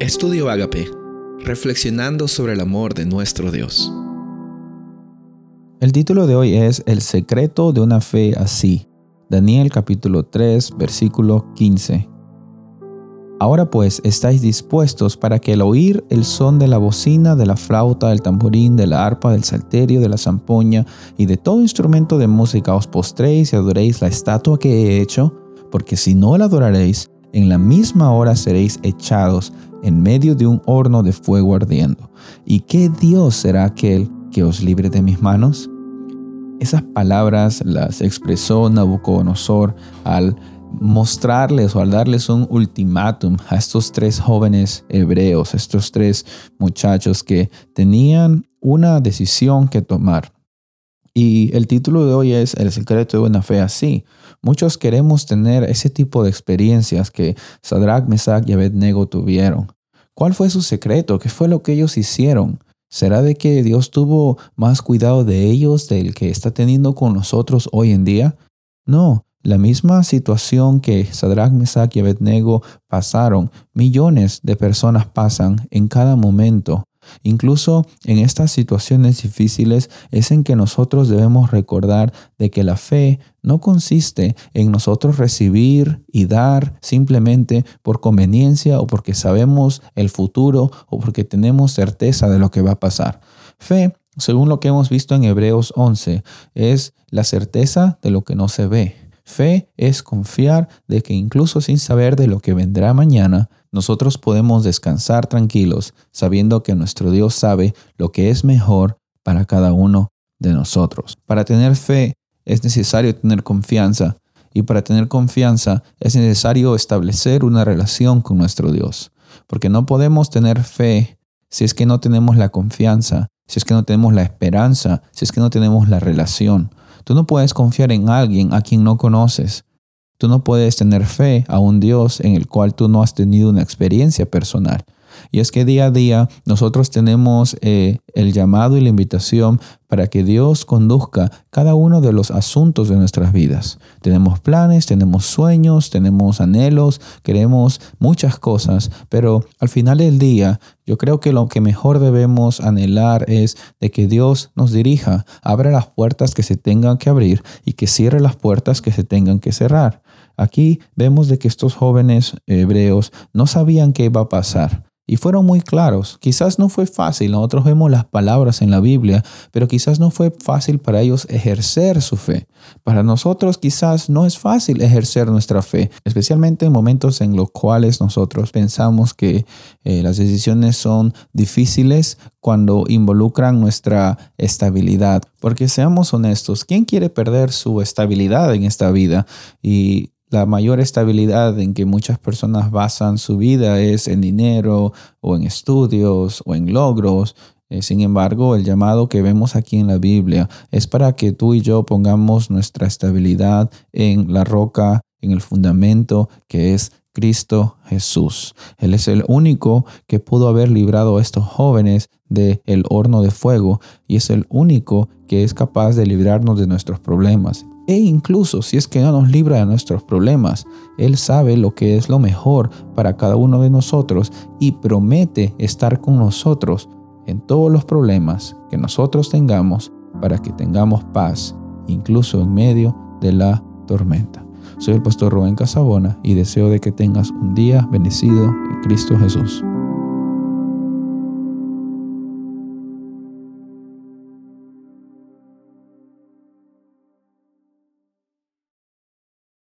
Estudio Agape, reflexionando sobre el amor de nuestro Dios. El título de hoy es El secreto de una fe así. Daniel capítulo 3, versículo 15. Ahora pues estáis dispuestos para que al oír el son de la bocina, de la flauta, del tamborín, de la arpa, del salterio, de la zampoña y de todo instrumento de música os postréis y adoréis la estatua que he hecho, porque si no la adoraréis, en la misma hora seréis echados en medio de un horno de fuego ardiendo. ¿Y qué Dios será aquel que os libre de mis manos? Esas palabras las expresó Nabucodonosor al mostrarles o al darles un ultimátum a estos tres jóvenes hebreos, estos tres muchachos que tenían una decisión que tomar. Y el título de hoy es El secreto de una fe así. Muchos queremos tener ese tipo de experiencias que Sadrach, Mesach y Abednego tuvieron. ¿Cuál fue su secreto? ¿Qué fue lo que ellos hicieron? ¿Será de que Dios tuvo más cuidado de ellos del que está teniendo con nosotros hoy en día? No, la misma situación que Sadrach, Mesach y Abednego pasaron, millones de personas pasan en cada momento Incluso en estas situaciones difíciles es en que nosotros debemos recordar de que la fe no consiste en nosotros recibir y dar simplemente por conveniencia o porque sabemos el futuro o porque tenemos certeza de lo que va a pasar. Fe, según lo que hemos visto en Hebreos 11, es la certeza de lo que no se ve. Fe es confiar de que incluso sin saber de lo que vendrá mañana, nosotros podemos descansar tranquilos sabiendo que nuestro Dios sabe lo que es mejor para cada uno de nosotros. Para tener fe es necesario tener confianza y para tener confianza es necesario establecer una relación con nuestro Dios. Porque no podemos tener fe si es que no tenemos la confianza, si es que no tenemos la esperanza, si es que no tenemos la relación. Tú no puedes confiar en alguien a quien no conoces. Tú no puedes tener fe a un Dios en el cual tú no has tenido una experiencia personal. Y es que día a día nosotros tenemos eh, el llamado y la invitación para que Dios conduzca cada uno de los asuntos de nuestras vidas. Tenemos planes, tenemos sueños, tenemos anhelos, queremos muchas cosas, pero al final del día yo creo que lo que mejor debemos anhelar es de que Dios nos dirija, abra las puertas que se tengan que abrir y que cierre las puertas que se tengan que cerrar. Aquí vemos de que estos jóvenes hebreos no sabían qué iba a pasar y fueron muy claros. Quizás no fue fácil, nosotros vemos las palabras en la Biblia, pero quizás no fue fácil para ellos ejercer su fe. Para nosotros quizás no es fácil ejercer nuestra fe, especialmente en momentos en los cuales nosotros pensamos que eh, las decisiones son difíciles cuando involucran nuestra estabilidad. Porque seamos honestos, ¿quién quiere perder su estabilidad en esta vida? Y la mayor estabilidad en que muchas personas basan su vida es en dinero o en estudios o en logros. Eh, sin embargo, el llamado que vemos aquí en la Biblia es para que tú y yo pongamos nuestra estabilidad en la roca, en el fundamento que es Cristo Jesús. Él es el único que pudo haber librado a estos jóvenes del el horno de fuego y es el único que es capaz de librarnos de nuestros problemas. E incluso si es que no nos libra de nuestros problemas, Él sabe lo que es lo mejor para cada uno de nosotros y promete estar con nosotros en todos los problemas que nosotros tengamos para que tengamos paz, incluso en medio de la tormenta. Soy el pastor Rubén Casabona y deseo de que tengas un día bendecido en Cristo Jesús.